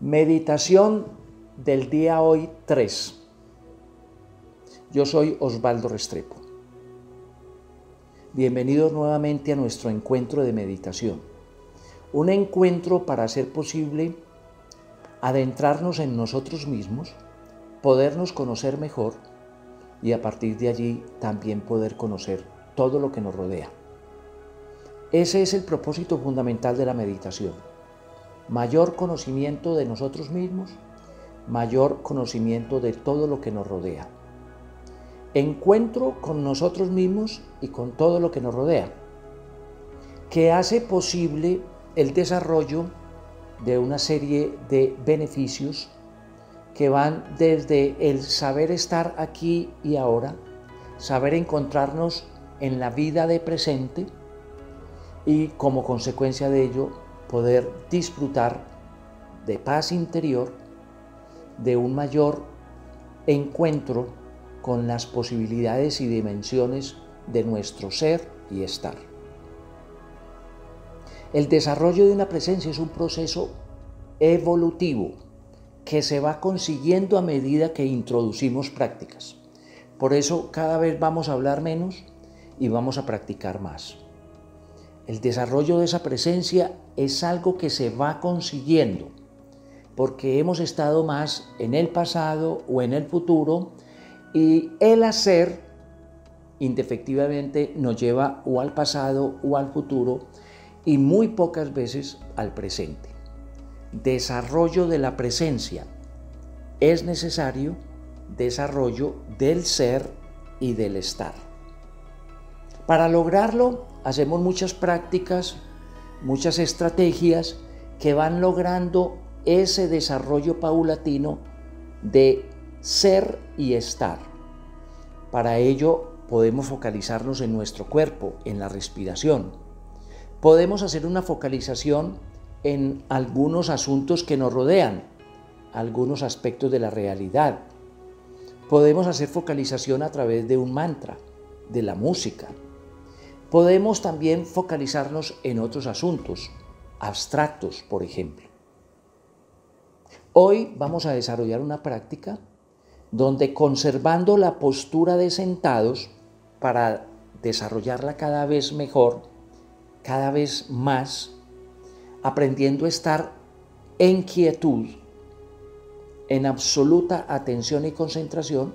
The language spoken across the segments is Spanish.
Meditación del día hoy 3. Yo soy Osvaldo Restrepo. Bienvenidos nuevamente a nuestro encuentro de meditación. Un encuentro para hacer posible adentrarnos en nosotros mismos, podernos conocer mejor y a partir de allí también poder conocer todo lo que nos rodea. Ese es el propósito fundamental de la meditación mayor conocimiento de nosotros mismos, mayor conocimiento de todo lo que nos rodea. Encuentro con nosotros mismos y con todo lo que nos rodea, que hace posible el desarrollo de una serie de beneficios que van desde el saber estar aquí y ahora, saber encontrarnos en la vida de presente y como consecuencia de ello poder disfrutar de paz interior, de un mayor encuentro con las posibilidades y dimensiones de nuestro ser y estar. El desarrollo de una presencia es un proceso evolutivo que se va consiguiendo a medida que introducimos prácticas. Por eso cada vez vamos a hablar menos y vamos a practicar más. El desarrollo de esa presencia es algo que se va consiguiendo porque hemos estado más en el pasado o en el futuro y el hacer indefectivamente nos lleva o al pasado o al futuro y muy pocas veces al presente. Desarrollo de la presencia es necesario desarrollo del ser y del estar. Para lograrlo hacemos muchas prácticas, muchas estrategias que van logrando ese desarrollo paulatino de ser y estar. Para ello podemos focalizarnos en nuestro cuerpo, en la respiración. Podemos hacer una focalización en algunos asuntos que nos rodean, algunos aspectos de la realidad. Podemos hacer focalización a través de un mantra, de la música, Podemos también focalizarnos en otros asuntos, abstractos, por ejemplo. Hoy vamos a desarrollar una práctica donde conservando la postura de sentados para desarrollarla cada vez mejor, cada vez más, aprendiendo a estar en quietud, en absoluta atención y concentración,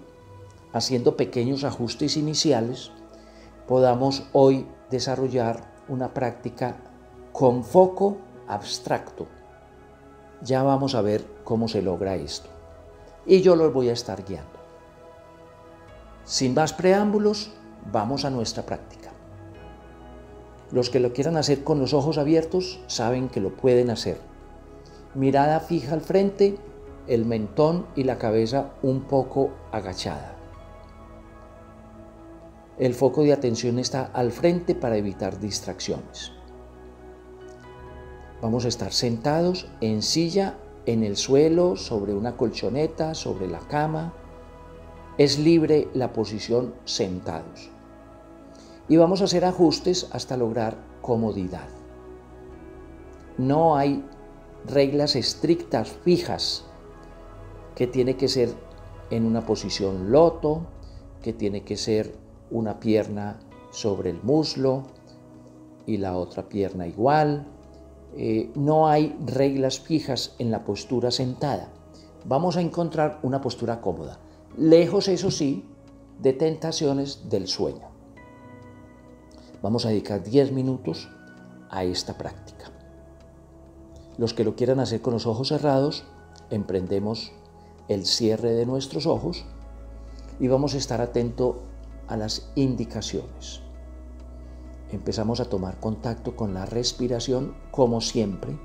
haciendo pequeños ajustes iniciales, podamos hoy desarrollar una práctica con foco abstracto. Ya vamos a ver cómo se logra esto. Y yo los voy a estar guiando. Sin más preámbulos, vamos a nuestra práctica. Los que lo quieran hacer con los ojos abiertos saben que lo pueden hacer. Mirada fija al frente, el mentón y la cabeza un poco agachada. El foco de atención está al frente para evitar distracciones. Vamos a estar sentados en silla, en el suelo, sobre una colchoneta, sobre la cama. Es libre la posición sentados. Y vamos a hacer ajustes hasta lograr comodidad. No hay reglas estrictas, fijas, que tiene que ser en una posición loto, que tiene que ser una pierna sobre el muslo y la otra pierna igual. Eh, no hay reglas fijas en la postura sentada. Vamos a encontrar una postura cómoda, lejos, eso sí, de tentaciones del sueño. Vamos a dedicar 10 minutos a esta práctica. Los que lo quieran hacer con los ojos cerrados, emprendemos el cierre de nuestros ojos y vamos a estar atentos a las indicaciones. Empezamos a tomar contacto con la respiración como siempre.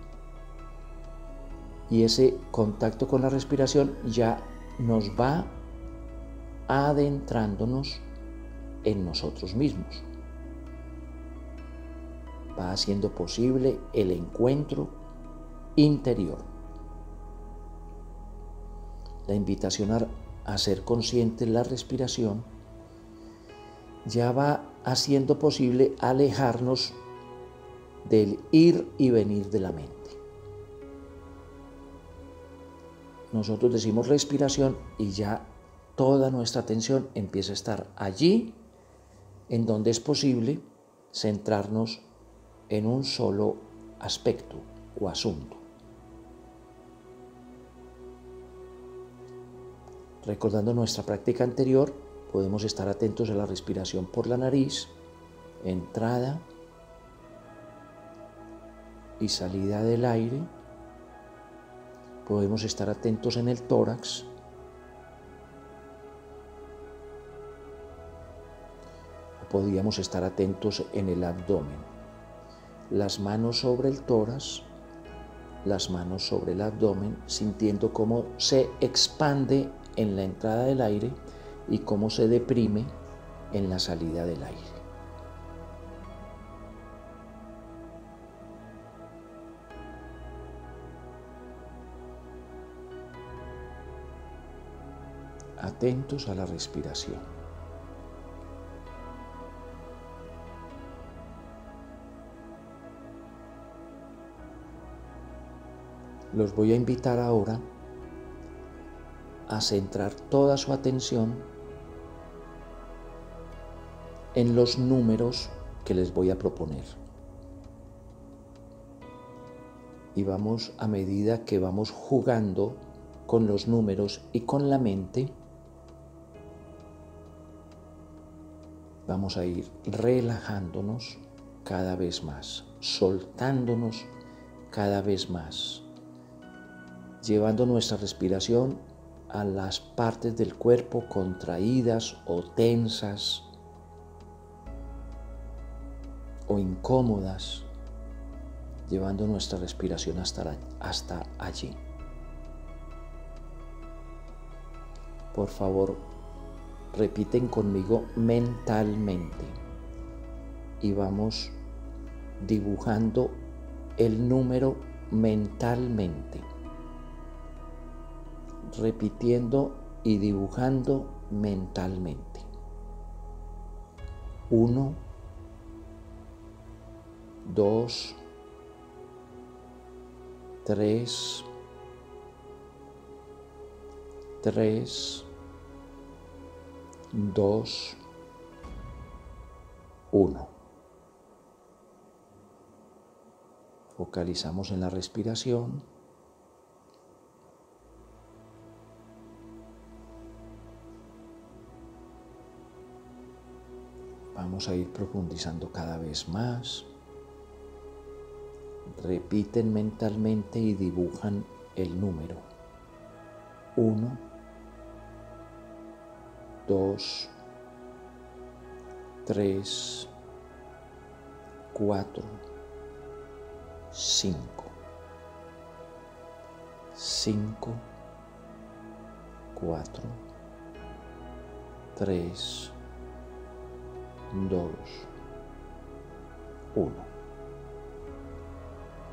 Y ese contacto con la respiración ya nos va adentrándonos en nosotros mismos. Va haciendo posible el encuentro interior. La invitación a, ser consciente la respiración ya va haciendo posible alejarnos del ir y venir de la mente. nosotros decimos respiración y ya toda nuestra atención empieza a estar allí en donde es posible centrarnos en un solo aspecto o asunto. Recordando nuestra práctica anterior, podemos estar atentos a la respiración por la nariz, entrada y salida del aire. Podemos estar atentos en el tórax. podríamos estar atentos en el abdomen. Las manos sobre el tórax, las manos sobre el abdomen, sintiendo cómo se expande en la entrada del aire y cómo se deprime en la salida del aire. Atentos a la respiración. Los voy a invitar ahora a centrar toda su atención en los números que les voy a proponer. Y vamos a medida que vamos jugando con los números y con la mente, vamos a ir relajándonos cada vez más, soltándonos cada vez más, llevando nuestra respiración a las partes del cuerpo contraídas o tensas o incómodas, llevando nuestra respiración hasta, hasta allí. Por favor, repiten conmigo mentalmente y vamos dibujando el número mentalmente repitiendo y dibujando mentalmente. Uno, dos, tres, tres, dos, uno. Focalizamos en la respiración. Vamos a ir profundizando cada vez más. Repiten mentalmente y dibujan el número. Uno, dos, tres, cuatro, cinco, cinco, cuatro, tres, 2, 1.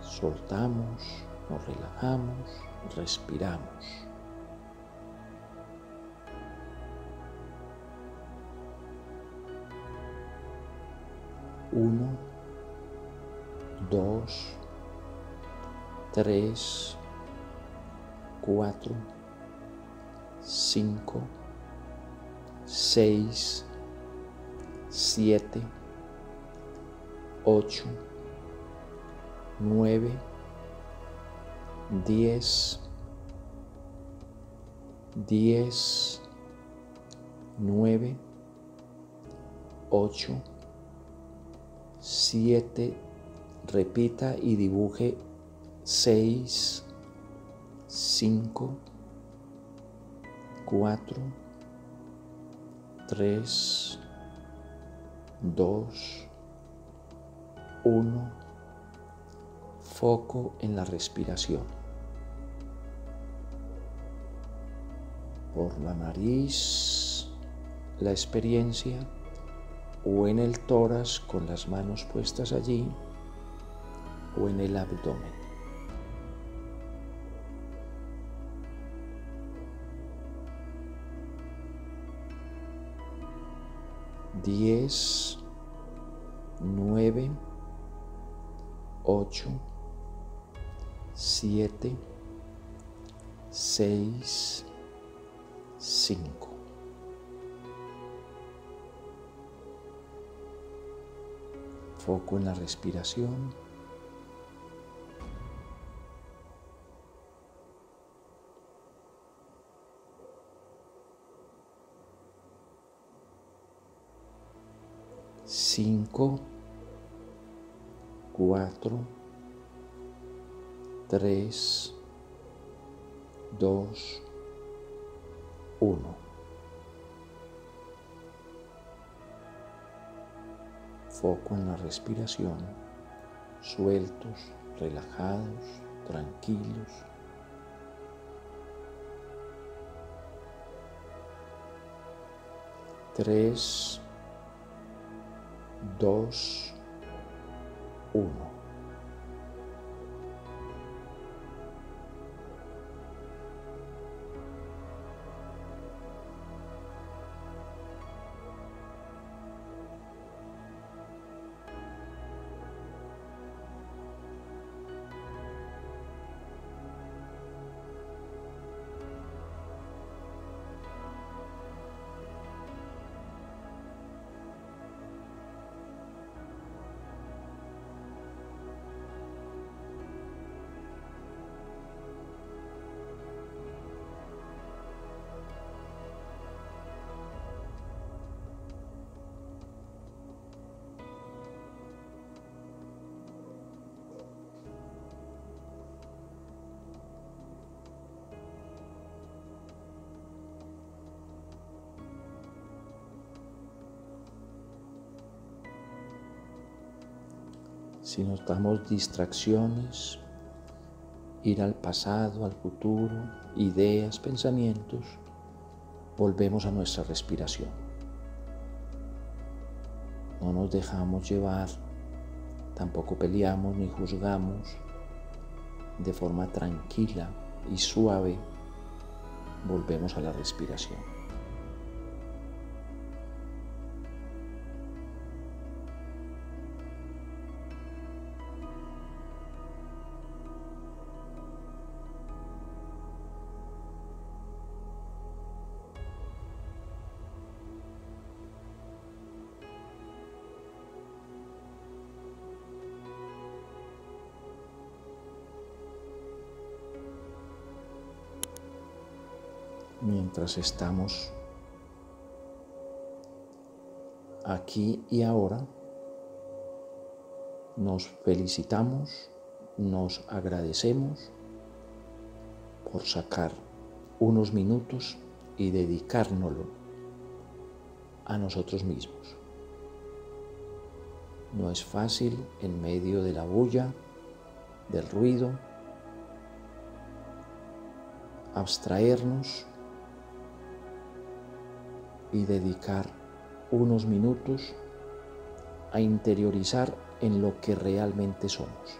Soltamos, nos relajamos, respiramos. Uno, dos, tres, cuatro, cinco, seis, siete, ocho, nueve, diez, diez, nueve, ocho, siete, repita y dibuje seis, cinco, cuatro, tres, 2, 1, foco en la respiración. Por la nariz, la experiencia, o en el tórax con las manos puestas allí, o en el abdomen. Diez, nueve, ocho, siete, seis, cinco. Foco en la respiración. Cinco, cuatro, tres, dos, uno. Foco en la respiración, sueltos, relajados, tranquilos. Tres, dos, uno. Si notamos distracciones, ir al pasado, al futuro, ideas, pensamientos, volvemos a nuestra respiración. No nos dejamos llevar, tampoco peleamos ni juzgamos. De forma tranquila y suave, volvemos a la respiración. Mientras estamos aquí y ahora, nos felicitamos, nos agradecemos por sacar unos minutos y dedicárnoslo a nosotros mismos. No es fácil en medio de la bulla, del ruido, abstraernos y dedicar unos minutos a interiorizar en lo que realmente somos.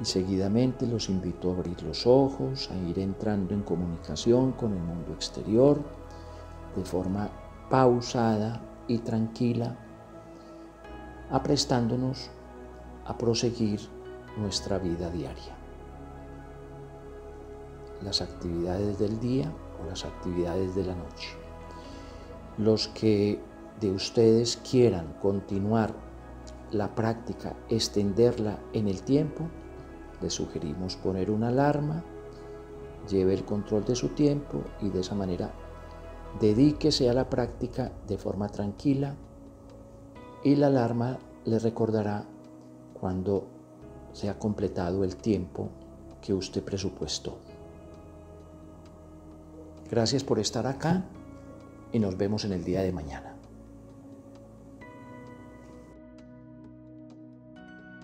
Y seguidamente los invito a abrir los ojos, a ir entrando en comunicación con el mundo exterior de forma pausada y tranquila, aprestándonos a proseguir nuestra vida diaria las actividades del día o las actividades de la noche. Los que de ustedes quieran continuar la práctica, extenderla en el tiempo, les sugerimos poner una alarma, lleve el control de su tiempo y de esa manera dedíquese a la práctica de forma tranquila y la alarma le recordará cuando se ha completado el tiempo que usted presupuestó. Gracias por estar acá y nos vemos en el día de mañana.